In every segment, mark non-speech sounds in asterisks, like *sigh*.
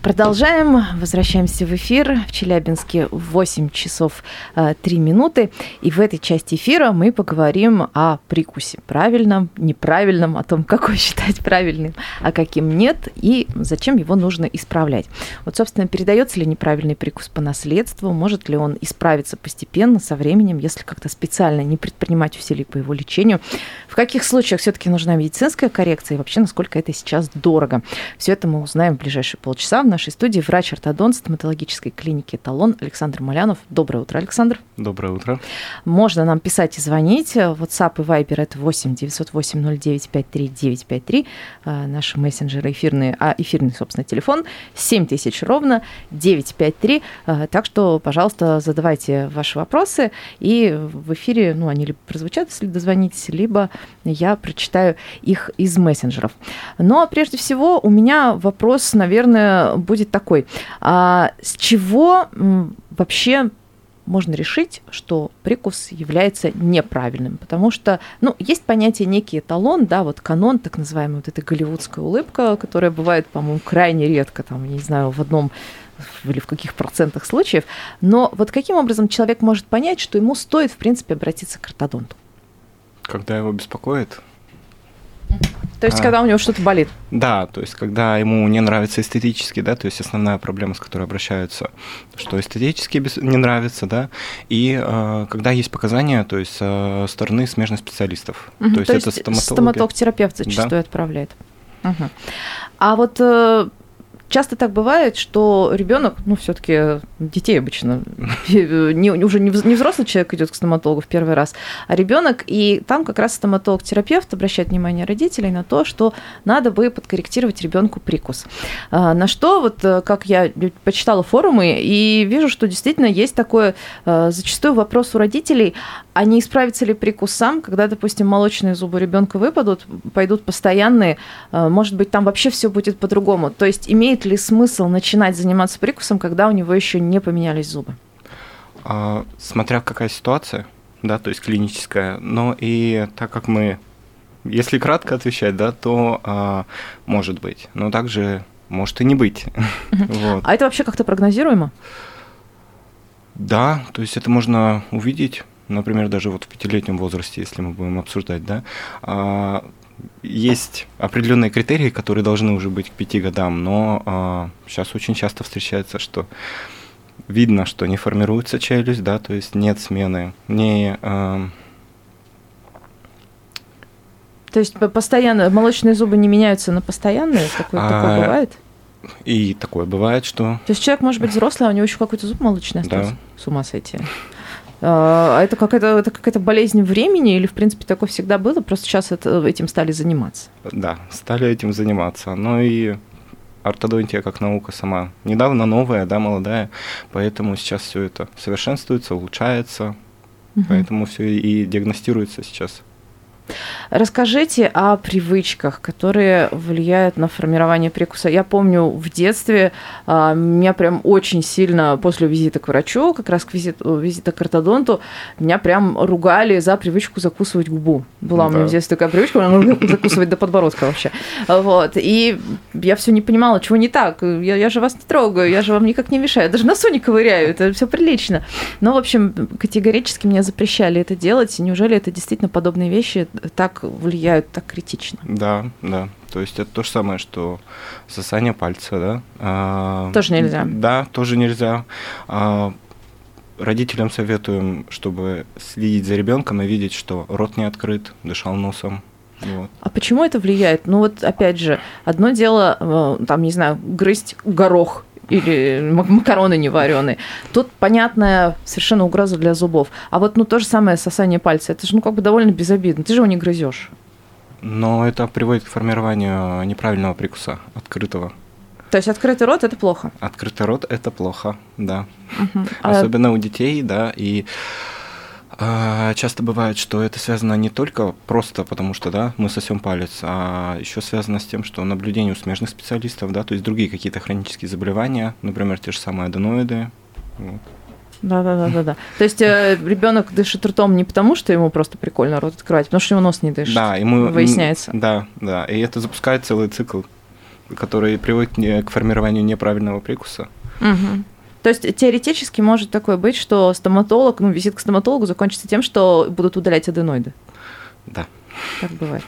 Продолжаем. Возвращаемся в эфир в Челябинске в 8 часов 3 э, минуты. И в этой части эфира мы поговорим о прикусе. Правильном, неправильном, о том, *laughs* какой считать правильным, а каким нет, и зачем его нужно исправлять. Вот, собственно, передается ли неправильный прикус по наследству, может ли он исправиться постепенно, со временем, если как-то специально не предпринимать усилий по его лечению. В каких случаях все-таки нужна медицинская коррекция и вообще, насколько это сейчас дорого. Все это мы узнаем в ближайшие полчаса в нашей студии врач-ортодонт стоматологической клиники «Эталон» Александр Малянов. Доброе утро, Александр. Доброе утро. Можно нам писать и звонить. WhatsApp и Viber это 8 908 09 53 953. Наши мессенджеры эфирные, а эфирный, собственно, телефон 7000 ровно 953. А, так что, пожалуйста, задавайте ваши вопросы, и в эфире, ну, они либо прозвучат, если дозвонитесь, либо я прочитаю их из мессенджеров. Но прежде всего у меня вопрос, наверное, будет такой. А с чего вообще можно решить, что прикус является неправильным, потому что, ну, есть понятие некий эталон, да, вот канон, так называемая вот эта голливудская улыбка, которая бывает, по-моему, крайне редко, там, не знаю, в одном или в каких процентах случаев, но вот каким образом человек может понять, что ему стоит, в принципе, обратиться к ортодонту? Когда его беспокоит то есть, а, когда у него что-то болит? Да, то есть, когда ему не нравится эстетически, да, то есть основная проблема, с которой обращаются, что эстетически не нравится, да, и э, когда есть показания, то есть, со стороны смежных специалистов. Угу, то, есть, то есть, это стоматолог-терапевт зачастую да. отправляет. Угу. А вот э, часто так бывает, что ребенок, ну, все-таки детей обычно, *laughs* не, уже не взрослый человек идет к стоматологу в первый раз, а ребенок, и там как раз стоматолог-терапевт обращает внимание родителей на то, что надо бы подкорректировать ребенку прикус. А, на что, вот э, как я почитала форумы, и вижу, что действительно есть такое э, зачастую вопрос у родителей, а не исправится ли прикус сам, когда, допустим, молочные зубы ребенка выпадут, пойдут постоянные, э, может быть, там вообще все будет по-другому. То есть имеет имеет ли смысл начинать заниматься прикусом, когда у него еще не поменялись зубы? А, смотря какая ситуация, да, то есть клиническая, но и так как мы, если кратко отвечать, да, то а, может быть, но также может и не быть. *laughs* вот. А это вообще как-то прогнозируемо? Да, то есть это можно увидеть, например, даже вот в пятилетнем возрасте, если мы будем обсуждать, да, а, есть определенные критерии, которые должны уже быть к пяти годам, но а, сейчас очень часто встречается, что видно, что не формируется челюсть, да, то есть нет смены, не а, то есть постоянно молочные зубы не меняются на постоянные? Такое, а, такое бывает? И такое бывает, что... То есть человек может быть взрослый, а у него еще какой-то зуб молочный остался? Да. С ума сойти. А это какая-то, это какая-то болезнь времени или, в принципе, такое всегда было, просто сейчас это, этим стали заниматься? Да, стали этим заниматься. Но и ортодонтия как наука сама недавно новая, да, молодая, поэтому сейчас все это совершенствуется, улучшается, угу. поэтому все и диагностируется сейчас. Расскажите о привычках, которые влияют на формирование прикуса. Я помню в детстве а, меня прям очень сильно после визита к врачу, как раз к визиту, визита к ортодонту, меня прям ругали за привычку закусывать губу. Была да. у меня в детстве такая привычка, закусывать до подбородка вообще. Вот. И я все не понимала, чего не так. Я, я же вас не трогаю, я же вам никак не мешаю. Даже носу не ковыряю, это все прилично. Но, в общем, категорически мне запрещали это делать. Неужели это действительно подобные вещи так влияют так критично. Да, да. То есть это то же самое, что сосание пальца, да. А, тоже нельзя. Да, тоже нельзя. А, родителям советуем, чтобы следить за ребенком и видеть, что рот не открыт, дышал носом. Вот. А почему это влияет? Ну вот опять же, одно дело, э, там, не знаю, грызть горох или макароны не вареные. Тут понятная совершенно угроза для зубов. А вот ну то же самое сосание пальца, это же ну как бы довольно безобидно. Ты же его не грызешь. Но это приводит к формированию неправильного прикуса, открытого. То есть открытый рот это плохо? Открытый рот это плохо, да. Угу. Особенно а... у детей, да, и часто бывает, что это связано не только просто потому, что да, мы сосем палец, а еще связано с тем, что наблюдение у смежных специалистов, да, то есть другие какие-то хронические заболевания, например, те же самые аденоиды. Вот. Да, да, да, да, да. То есть э, ребенок дышит ртом не потому, что ему просто прикольно рот открывать, потому что его нос не дышит. Да, ему выясняется. Да, да. И это запускает целый цикл, который приводит к формированию неправильного прикуса. Угу. То есть теоретически может такое быть, что стоматолог, ну, визит к стоматологу закончится тем, что будут удалять аденоиды. Да. Так бывает.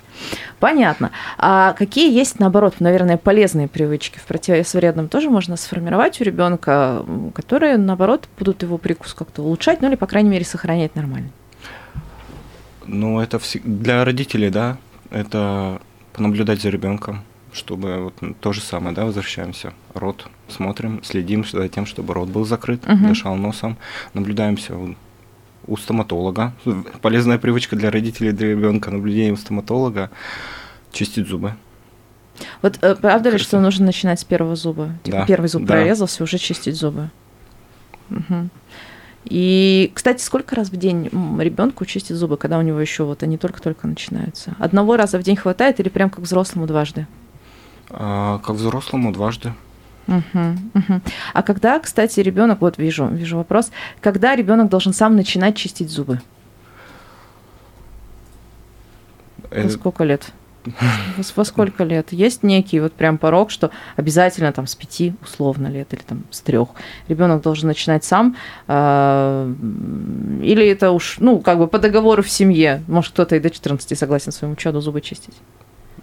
Понятно. А какие есть, наоборот, наверное, полезные привычки в противовес вредным тоже можно сформировать у ребенка, которые, наоборот, будут его прикус как-то улучшать, ну или, по крайней мере, сохранять нормально? Ну, это для родителей, да, это понаблюдать за ребенком, чтобы вот то же самое, да, возвращаемся. Рот смотрим, следим за тем, чтобы рот был закрыт, угу. дышал носом, наблюдаемся у стоматолога. Полезная привычка для родителей, для ребенка, наблюдение у стоматолога, чистить зубы. Вот э, правда ли, что нужно начинать с первого зуба? Типа да, первый зуб да. прорезался, уже чистить зубы. Угу. И, кстати, сколько раз в день ребенку чистить зубы, когда у него еще вот они только-только начинаются? Одного раза в день хватает или прям как взрослому дважды? А, как взрослому дважды. Угу, угу. А когда, кстати, ребенок, вот вижу, вижу вопрос, когда ребенок должен сам начинать чистить зубы? Это... Во сколько лет? Во сколько лет? Есть некий вот прям порог, что обязательно там с пяти условно лет или там с трех ребенок должен начинать сам, а, или это уж, ну, как бы по договору в семье, может кто-то и до 14 согласен своему чаду зубы чистить?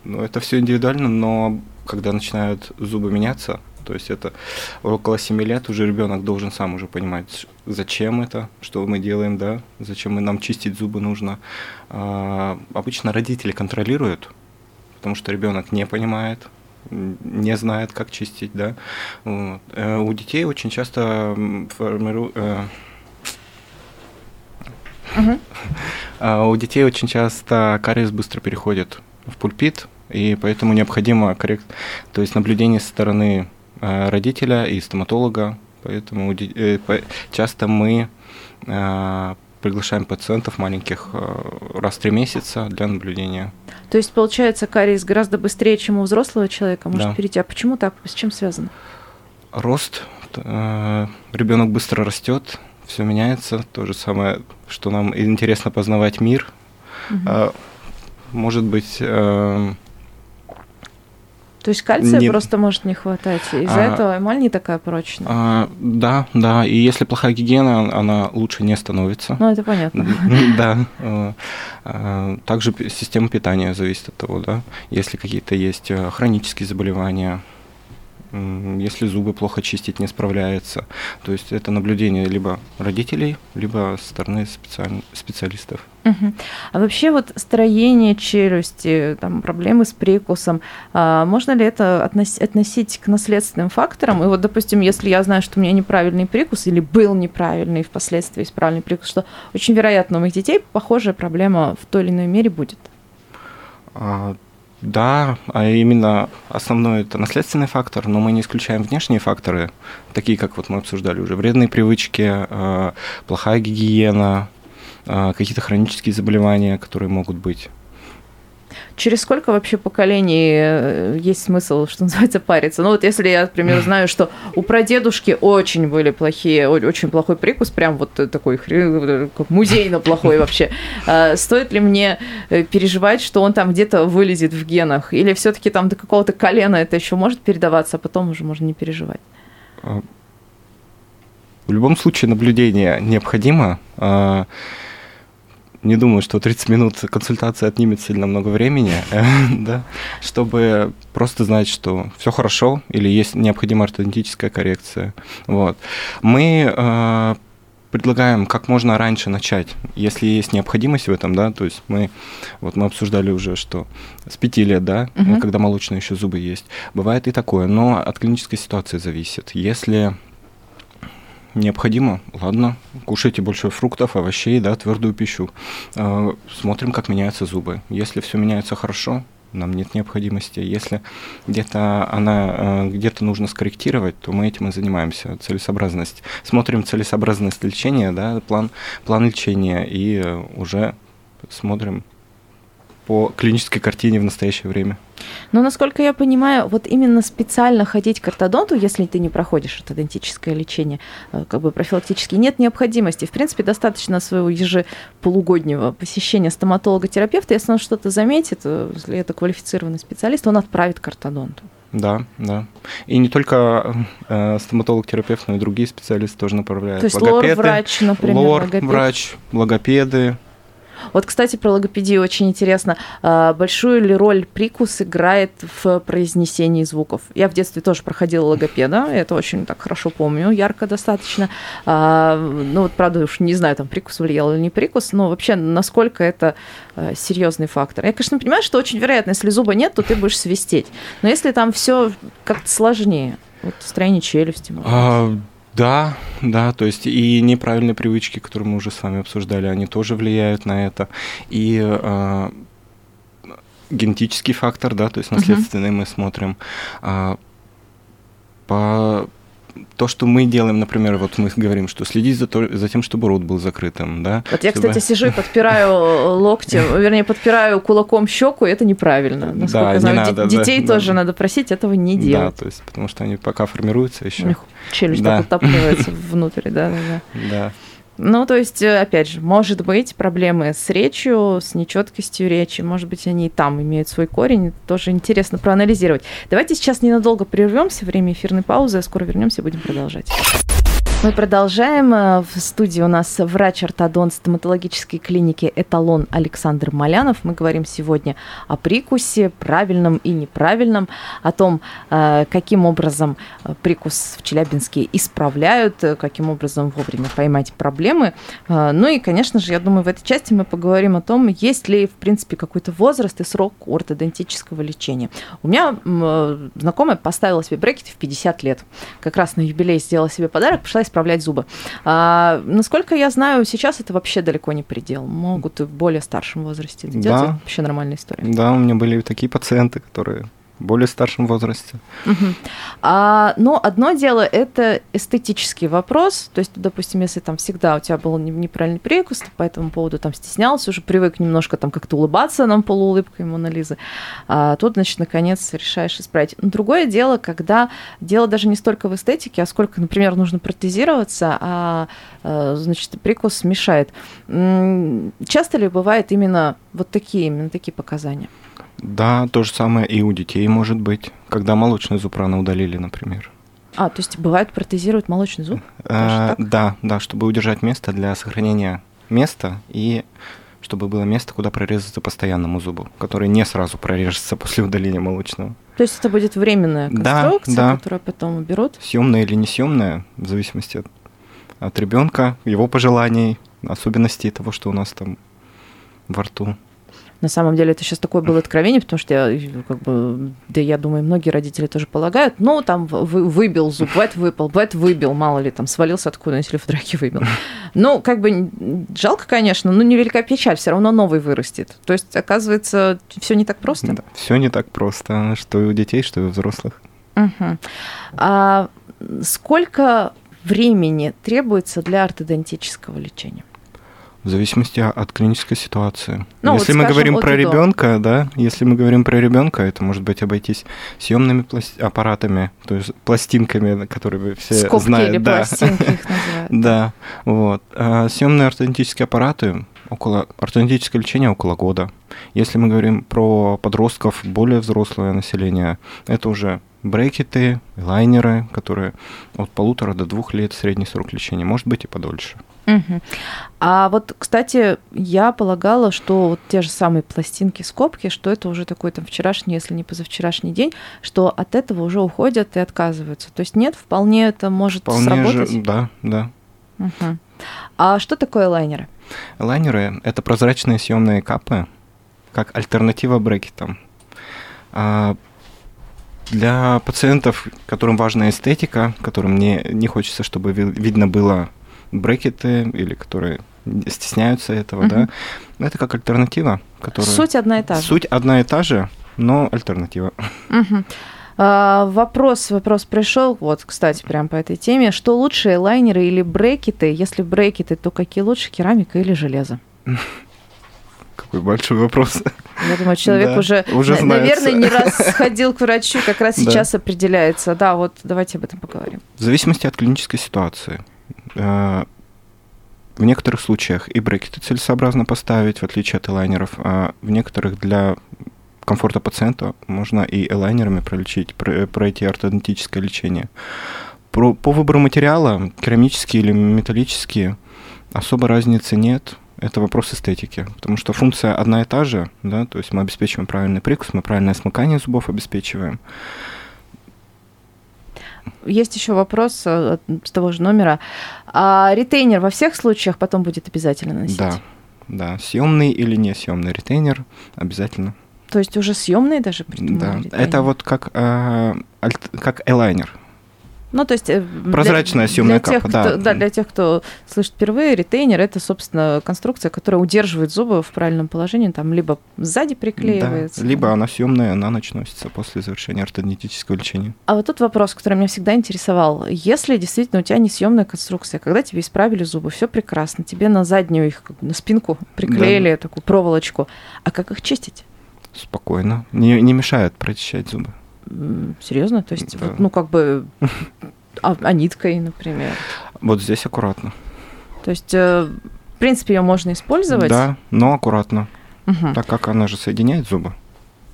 Ну, это все индивидуально, но когда начинают зубы меняться, то есть это около 7 лет уже ребенок должен сам уже понимать, зачем это, что мы делаем, да, зачем нам чистить зубы нужно. А, обычно родители контролируют, потому что ребенок не понимает, не знает, как чистить, да. Вот. Э, у детей очень часто формируют Uh-huh. *laughs* А у детей очень часто кариес быстро переходит в пульпит, и поэтому необходимо коррект, то есть наблюдение со стороны Э, родителя и стоматолога, поэтому э, часто мы э, приглашаем пациентов маленьких раз в три месяца для наблюдения. То есть, получается, кариес гораздо быстрее, чем у взрослого человека может да. перейти. А почему так? С чем связано? Рост. Ребенок быстро растет, все меняется. То же самое, что нам интересно познавать мир. Угу. Может быть, то есть кальция не... просто может не хватать. Из-за а, этого эмаль не такая прочная. А, да, да. И если плохая гигиена, она лучше не становится. Ну, это понятно. Да. А, также система питания зависит от того, да. Если какие-то есть э, хронические заболевания, если зубы плохо чистить не справляется. То есть это наблюдение либо родителей, либо со стороны специаль... специалистов. Угу. А вообще вот строение челюсти, там, проблемы с прикусом, а можно ли это относить, относить к наследственным факторам? И вот, допустим, если я знаю, что у меня неправильный прикус или был неправильный, впоследствии исправленный прикус, что очень вероятно у моих детей похожая проблема в той или иной мере будет. А, да, а именно основной это наследственный фактор, но мы не исключаем внешние факторы, такие как вот мы обсуждали уже вредные привычки, а, плохая гигиена, а, какие-то хронические заболевания, которые могут быть. Через сколько вообще поколений э, есть смысл, что называется, париться? Ну вот если я, к примеру, *laughs* знаю, что у прадедушки очень были плохие, очень плохой прикус, прям вот такой как музейно плохой *laughs* вообще, а стоит ли мне э, переживать, что он там где-то вылезет в генах? Или все таки там до какого-то колена это еще может передаваться, а потом уже можно не переживать? А, в любом случае наблюдение необходимо. Не думаю, что 30 минут консультации отнимет сильно много времени, *laughs* да, чтобы просто знать, что все хорошо или есть необходимая ортодонтическая коррекция. Вот. Мы э, предлагаем как можно раньше начать, если есть необходимость в этом, да, то есть мы, вот мы обсуждали уже, что с 5 лет, да, угу. когда молочные еще зубы есть, бывает и такое, но от клинической ситуации зависит. Если необходимо, ладно, кушайте больше фруктов, овощей, да, твердую пищу. А, смотрим, как меняются зубы. Если все меняется хорошо, нам нет необходимости. Если где-то она где-то нужно скорректировать, то мы этим и занимаемся. Целесообразность. Смотрим целесообразность лечения, да, план, план лечения, и уже смотрим по клинической картине в настоящее время. Но, насколько я понимаю, вот именно специально ходить к ортодонту, если ты не проходишь ортодонтическое лечение, э, как бы профилактически, нет необходимости. В принципе, достаточно своего ежеполугоднего посещения стоматолога-терапевта. Если он что-то заметит, э, если это квалифицированный специалист, он отправит к ортодонту. Да, да. И не только э, стоматолог-терапевт, но и другие специалисты тоже направляют. То есть лор-врач, например, лор-врач, логопеды, вот, кстати, про логопедию очень интересно. А, большую ли роль прикус играет в произнесении звуков? Я в детстве тоже проходила логопеда, это очень так хорошо помню, ярко достаточно. А, ну вот, правда, уж не знаю, там прикус влиял или не прикус, но вообще насколько это а, серьезный фактор. Я, конечно, понимаю, что очень вероятно, если зуба нет, то ты будешь свистеть. Но если там все как-то сложнее, вот строение челюсти. А, да, да, то есть и неправильные привычки, которые мы уже с вами обсуждали, они тоже влияют на это. И э, генетический фактор, да, то есть наследственный uh-huh. мы смотрим. Э, по то, что мы делаем, например, вот мы говорим, что следить за, то, за тем, чтобы рот был закрытым, да. Вот я, чтобы... кстати, сижу и подпираю локти, вернее, подпираю кулаком щеку, это неправильно. Насколько да, я знаю, надо, детей да, тоже да. надо просить этого не делать. Да, то есть, потому что они пока формируются еще. У них челюсть да. так утапливается *laughs* внутрь, да, да, да. Да. Ну, то есть, э, опять же, может быть, проблемы с речью, с нечеткостью речи, может быть, они и там имеют свой корень, это тоже интересно проанализировать. Давайте сейчас ненадолго прервемся, время эфирной паузы, а скоро вернемся и будем продолжать. Мы продолжаем. Э, в студии у нас врач-ортодонт стоматологической клиники «Эталон» Александр Малянов. Мы говорим сегодня о прикусе, правильном и неправильном, о том, э, каким образом э, прикус в Челябинске исправляют, каким образом вовремя поймать проблемы. Ну и, конечно же, я думаю, в этой части мы поговорим о том, есть ли, в принципе, какой-то возраст и срок ортодонтического лечения. У меня знакомая поставила себе брекеты в 50 лет. Как раз на юбилей сделала себе подарок, пошла исправлять зубы. А, насколько я знаю, сейчас это вообще далеко не предел. Могут и в более старшем возрасте. Это да. вообще нормальная история. Да, у меня были такие пациенты, которые более старшем возрасте. Угу. А, но одно дело это эстетический вопрос, то есть, допустим, если там всегда у тебя был неправильный прикус, ты по этому поводу там стеснялся, уже привык немножко там как-то улыбаться нам полуулыбкой Монолизы, а тут, значит, наконец решаешь исправить. Но другое дело, когда дело даже не столько в эстетике, а сколько, например, нужно протезироваться, а, а значит, прикус мешает. Часто ли бывает именно вот такие, именно такие показания? Да, то же самое и у детей может быть, когда молочный зуб рано удалили, например. А, то есть бывает протезируют молочный зуб? А, да, да, чтобы удержать место для сохранения места и чтобы было место, куда прорезаться постоянному зубу, который не сразу прорежется *laughs* после удаления молочного. То есть это будет временная конструкция, да, да. которую потом уберут? Съемная или не съемная, в зависимости от, от ребенка, его пожеланий, особенностей того, что у нас там во рту. На самом деле это сейчас такое было откровение, потому что я, как бы, да я думаю, многие родители тоже полагают, ну, там вы, выбил зуб, бывает выпал, бывает выбил, мало ли, там свалился откуда-нибудь или в драке выбил. Ну, как бы жалко, конечно, но невелика печаль, все равно новый вырастет. То есть, оказывается, все не так просто. Да, все не так просто, что и у детей, что и у взрослых. Угу. А сколько времени требуется для ортодонтического лечения? В зависимости от клинической ситуации. Ну, если вот, мы говорим про ребенка, да, если мы говорим про ребенка, это может быть обойтись съемными пласт... аппаратами, то есть пластинками, которые все Скобки знают. Или да. пластинки их *laughs* называют. Да, вот. А съемные ортодонтические аппараты около ортодонтическое лечение около года. Если мы говорим про подростков, более взрослое население, это уже брекеты, лайнеры, которые от полутора до двух лет средний срок лечения, может быть и подольше. Угу. А вот, кстати, я полагала, что вот те же самые пластинки, скобки, что это уже такой там вчерашний, если не позавчерашний день, что от этого уже уходят и отказываются. То есть нет, вполне это может вполне сработать? Же, да, да. Угу. А что такое лайнеры? Лайнеры – это прозрачные съемные капы, как альтернатива брекетам. А для пациентов, которым важна эстетика, которым не, не хочется, чтобы видно было брекеты или которые стесняются этого, uh-huh. да, это как альтернатива, которая... Суть одна и та же. Суть одна и та же, но альтернатива. Мгм. А, Вопрос, вопрос пришел, вот, кстати, прям по этой теме. Что лучше, лайнеры или брекеты? Если брекеты, то какие лучше, керамика или железо? Какой большой вопрос. Я думаю, человек Да, уже, уже на- наверное, не раз ходил к врачу, как раз Да. сейчас определяется. Да, вот давайте об этом поговорим. В зависимости от клинической ситуации. Э, В некоторых случаях и брекеты целесообразно поставить, в отличие от элайнеров, а в некоторых для комфорта пациента можно и элайнерами пролечить, про- пройти ортодонтическое лечение. Про- по выбору материала, керамические или металлические, особо разницы нет. Это вопрос эстетики, потому что функция одна и та же, да, то есть мы обеспечиваем правильный прикус, мы правильное смыкание зубов обеспечиваем. Есть еще вопрос э, с того же номера. А ретейнер во всех случаях потом будет обязательно носить? Да, да, съемный или не съемный ретейнер обязательно. То есть уже съемные даже Да, ретейнер? это вот как, э, альт- как элайнер. Ну, то есть... э, для- Прозрачная съемная для тех, капа, да. кто- да. для тех, кто слышит впервые, ретейнер – это, собственно, конструкция, которая удерживает зубы в правильном положении, там либо сзади приклеивается. Да, либо она съемная на ночь носится после завершения ортодонтического лечения. А вот тут вопрос, который меня всегда интересовал. Если действительно у тебя несъемная конструкция, когда тебе исправили зубы, все прекрасно, тебе на заднюю их, на спинку приклеили такую проволочку, а как их чистить? Спокойно. Не, не мешает прочищать зубы. Серьезно? То есть, Да. вот, ну, как бы, а, а ниткой, например. Вот здесь аккуратно. То есть, э, в принципе, ее можно использовать. Да, но аккуратно, Мгм. так как она же соединяет зубы.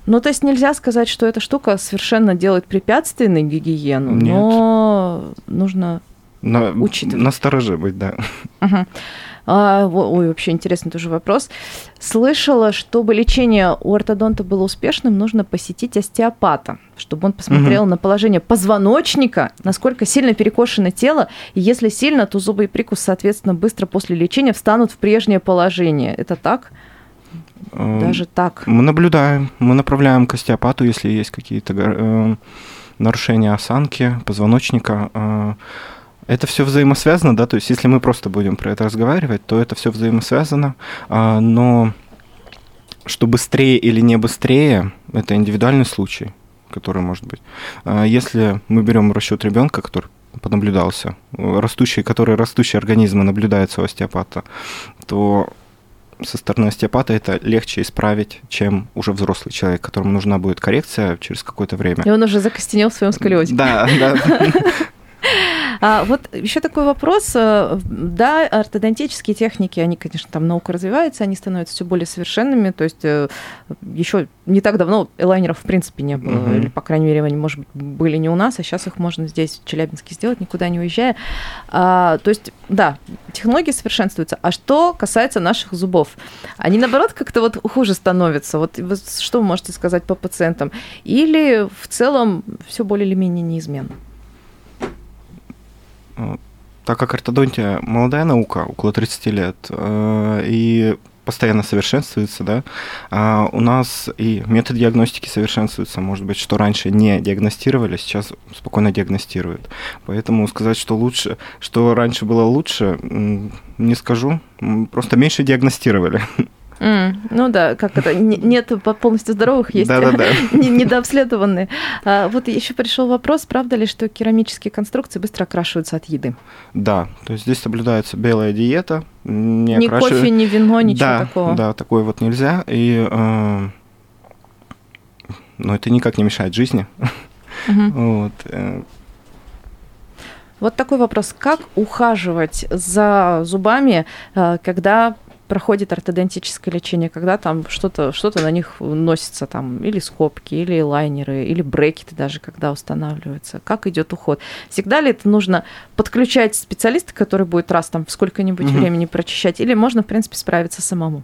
Ну, то есть нельзя сказать, что эта штука совершенно делает препятствие на гигиену, Нет. но нужно... На, Учитывать. настороже быть, да. Мгм. А, ой, вообще интересный тоже вопрос. Слышала, чтобы лечение у ортодонта было успешным, нужно посетить остеопата, чтобы он посмотрел на положение позвоночника, насколько сильно перекошено тело, и если сильно, то зубы и прикус, соответственно, быстро после лечения встанут в прежнее положение. Это так? Э, Даже так? Мы наблюдаем, мы направляем к остеопату, если есть какие-то э, нарушения осанки, позвоночника. Это все взаимосвязано, да, то есть если мы просто будем про это разговаривать, то это все взаимосвязано, а, но что быстрее или не быстрее, это индивидуальный случай, который может быть. А Если мы берем расчет ребенка, который понаблюдался, растущий, который растущий организмы наблюдается у остеопата, то со стороны остеопата это легче исправить, чем уже взрослый человек, которому нужна будет коррекция через какое-то время. И он уже закостенел в своем сколиозе. Да, да. *laughs* А вот еще такой вопрос. э, Да, ортодонтические техники, они, конечно, там наука развивается, они становятся все более совершенными. То есть еще не так давно элайнеров в принципе не было, Мгм. или, по крайней мере, они, может быть, были не у нас, а сейчас их можно здесь, в Челябинске, сделать, никуда не уезжая. А, то есть, да, технологии совершенствуются. А что касается наших зубов? Они, наоборот, как-то вот хуже становятся. Вот что вы можете сказать по пациентам? Или в целом все более или менее неизменно? Так как ортодонтия молодая наука, около 30 лет, э, и постоянно совершенствуется, да, а у нас и метод диагностики совершенствуется, может быть, что раньше не диагностировали, сейчас спокойно диагностируют. Поэтому сказать, что лучше, что раньше было лучше, не скажу, просто меньше диагностировали. *laughs* М, ну да, как это, не- нет по- полностью здоровых, есть *laughs* не- недообследованные. А, вот еще пришел вопрос, правда ли, что керамические конструкции быстро окрашиваются от еды? Да, то есть здесь соблюдается белая диета, не ни кофе, ни вино, ничего да, такого. Да, такое вот нельзя. И э, но это никак не мешает жизни. Мгм. *laughs* Вот. э, Вот такой вопрос. Как ухаживать за зубами, э, когда проходит ортодонтическое лечение, когда там что-то что на них носится, там или скобки, или лайнеры, или брекеты даже, когда устанавливаются. Как идет уход? Всегда ли это нужно подключать специалиста, который будет раз там в сколько-нибудь Мгм. времени прочищать, или можно, в принципе, справиться самому?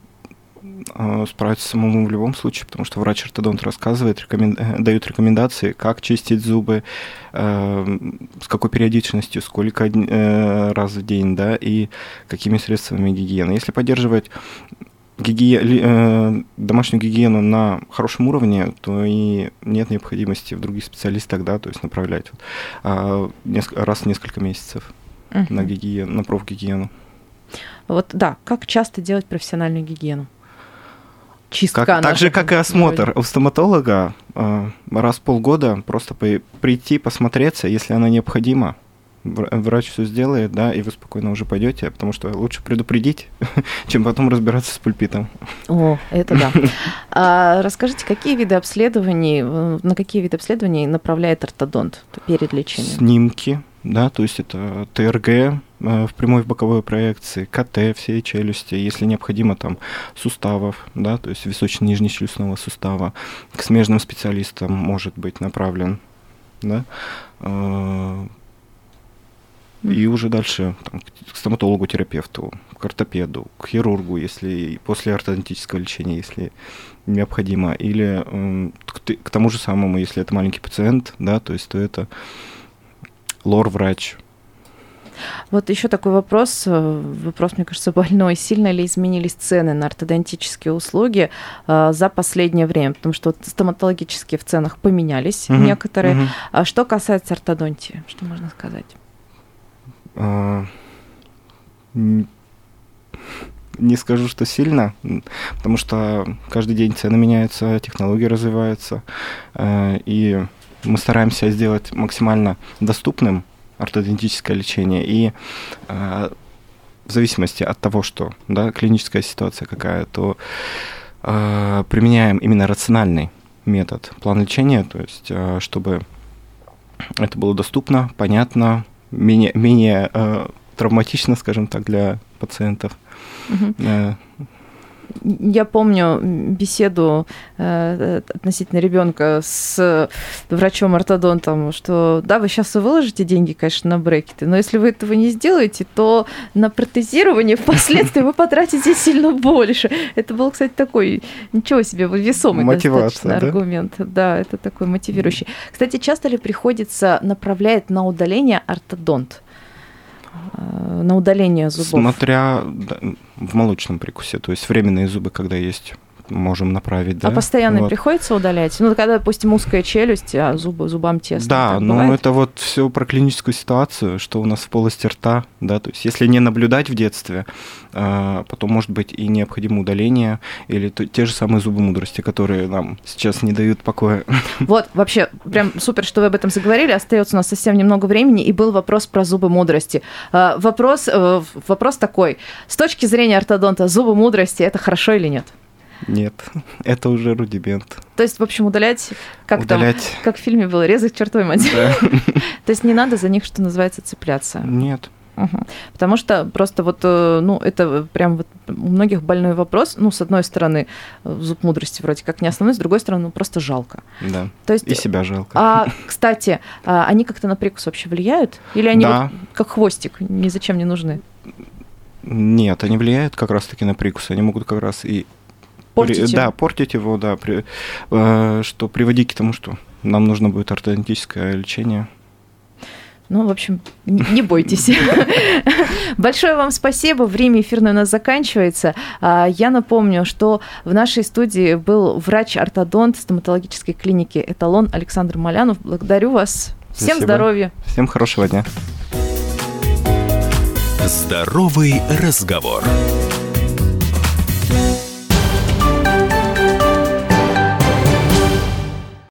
Э, справиться самому в любом случае, потому что врач-ортодонт рассказывает, рекомен- э, дает рекомендации, как чистить зубы, э, с какой периодичностью, сколько э, раз в день, да, и какими средствами гигиены. Если поддерживать ли- э, домашнюю гигиену на хорошем уровне, то и нет необходимости в других специалистах, да, то есть направлять вот, а, неск- раз в несколько месяцев Мгм. на гигиену, на профгигиену. Вот да, как часто делать профессиональную гигиену? Чистка. Как, так же, как и осмотр у стоматолога, э, раз в полгода просто прийти, посмотреться, если она необходима, врач все сделает, да, и вы спокойно уже пойдете, потому что лучше предупредить, *laughs* чем потом разбираться с пульпитом. О, это да. *laughs* А расскажите, какие виды обследований, э, на какие виды обследований направляет ортодонт перед лечением? Снимки, да, то есть это ТРГ э, в прямой в боковой проекции, КТ всей челюсти, если необходимо там суставов, да, то есть височно-нижней челюстного сустава, к смежным специалистам может быть направлен, да, э, и уже дальше там, к стоматологу, терапевту, к ортопеду, к хирургу, если после ортодонтического лечения, если необходимо, или э, к, к тому же самому, если это маленький пациент, да, то есть то это лор-врач. Вот еще такой вопрос, э, вопрос, мне кажется, больной. Сильно ли изменились цены на ортодонтические услуги э, за последнее время? Потому что вот стоматологические в ценах поменялись угу, некоторые. Угу. А что касается ортодонтии, что можно сказать? А, не скажу, что сильно, потому что каждый день цены меняются, технологии развиваются, э, и мы стараемся сделать максимально доступным ортодонтическое лечение. И э, в зависимости от того, что да, клиническая ситуация какая, то э, применяем именно рациональный метод план лечения, то есть чтобы это было доступно, понятно, менее, менее э, травматично, скажем так, для пациентов. Угу. Э, я помню беседу э, относительно ребенка с врачом-ортодонтом, что да, вы сейчас выложите деньги, конечно, на брекеты, но если вы этого не сделаете, то на протезирование впоследствии вы потратите сильно больше. Это был, кстати, такой, ничего себе, весомый достаточно да? аргумент. Да, это такой мотивирующий. Кстати, часто ли приходится направлять на удаление ортодонт? На удаление зубов? Смотря в молочном прикусе, то есть временные зубы, когда есть можем направить, да. А постоянно вот. приходится удалять? Ну, когда, допустим, узкая челюсть, а зубы, зубам тесно. Да, но бывает? это вот все про клиническую ситуацию, что у нас в полости рта, да, то есть если не наблюдать в детстве, а, потом может быть и необходимо удаление или те же самые зубы мудрости, которые нам сейчас не дают покоя. *laughs* Вот, вообще, прям супер, что вы об этом заговорили. Остается у нас совсем немного времени, и был вопрос про зубы мудрости. А, вопрос, э, вопрос такой. С точки зрения ортодонта, зубы мудрости – это хорошо или нет? Нет, *laughs* это уже рудимент. То есть, в общем, удалять, как удалять. там, как в фильме было, резать чертовой мать. Да. *laughs* То есть не надо за них, что называется, цепляться. Нет. Угу. Потому что просто вот, э, ну, это прям вот у многих больной вопрос. Ну, с одной стороны, зуб мудрости вроде как не основной, с другой стороны, ну, просто жалко. Да. То есть, и себя жалко. А, кстати, а они как-то на прикус вообще влияют? Или они да. вот как хвостик, ни зачем не нужны? Нет, они влияют как раз-таки на прикус. Они могут как раз и Портить при, Да, портить его, да, при, э, что приводить к тому, что нам нужно будет ортодонтическое лечение. Ну, в общем, не бойтесь. *laughs* Большое вам спасибо. Время эфирное у нас заканчивается. А, я напомню, что в нашей студии был врач-ортодонт стоматологической клиники «Эталон» Александр Малянов. Благодарю вас. Всем Спасибо. здоровья. Всем хорошего дня. Здоровый разговор.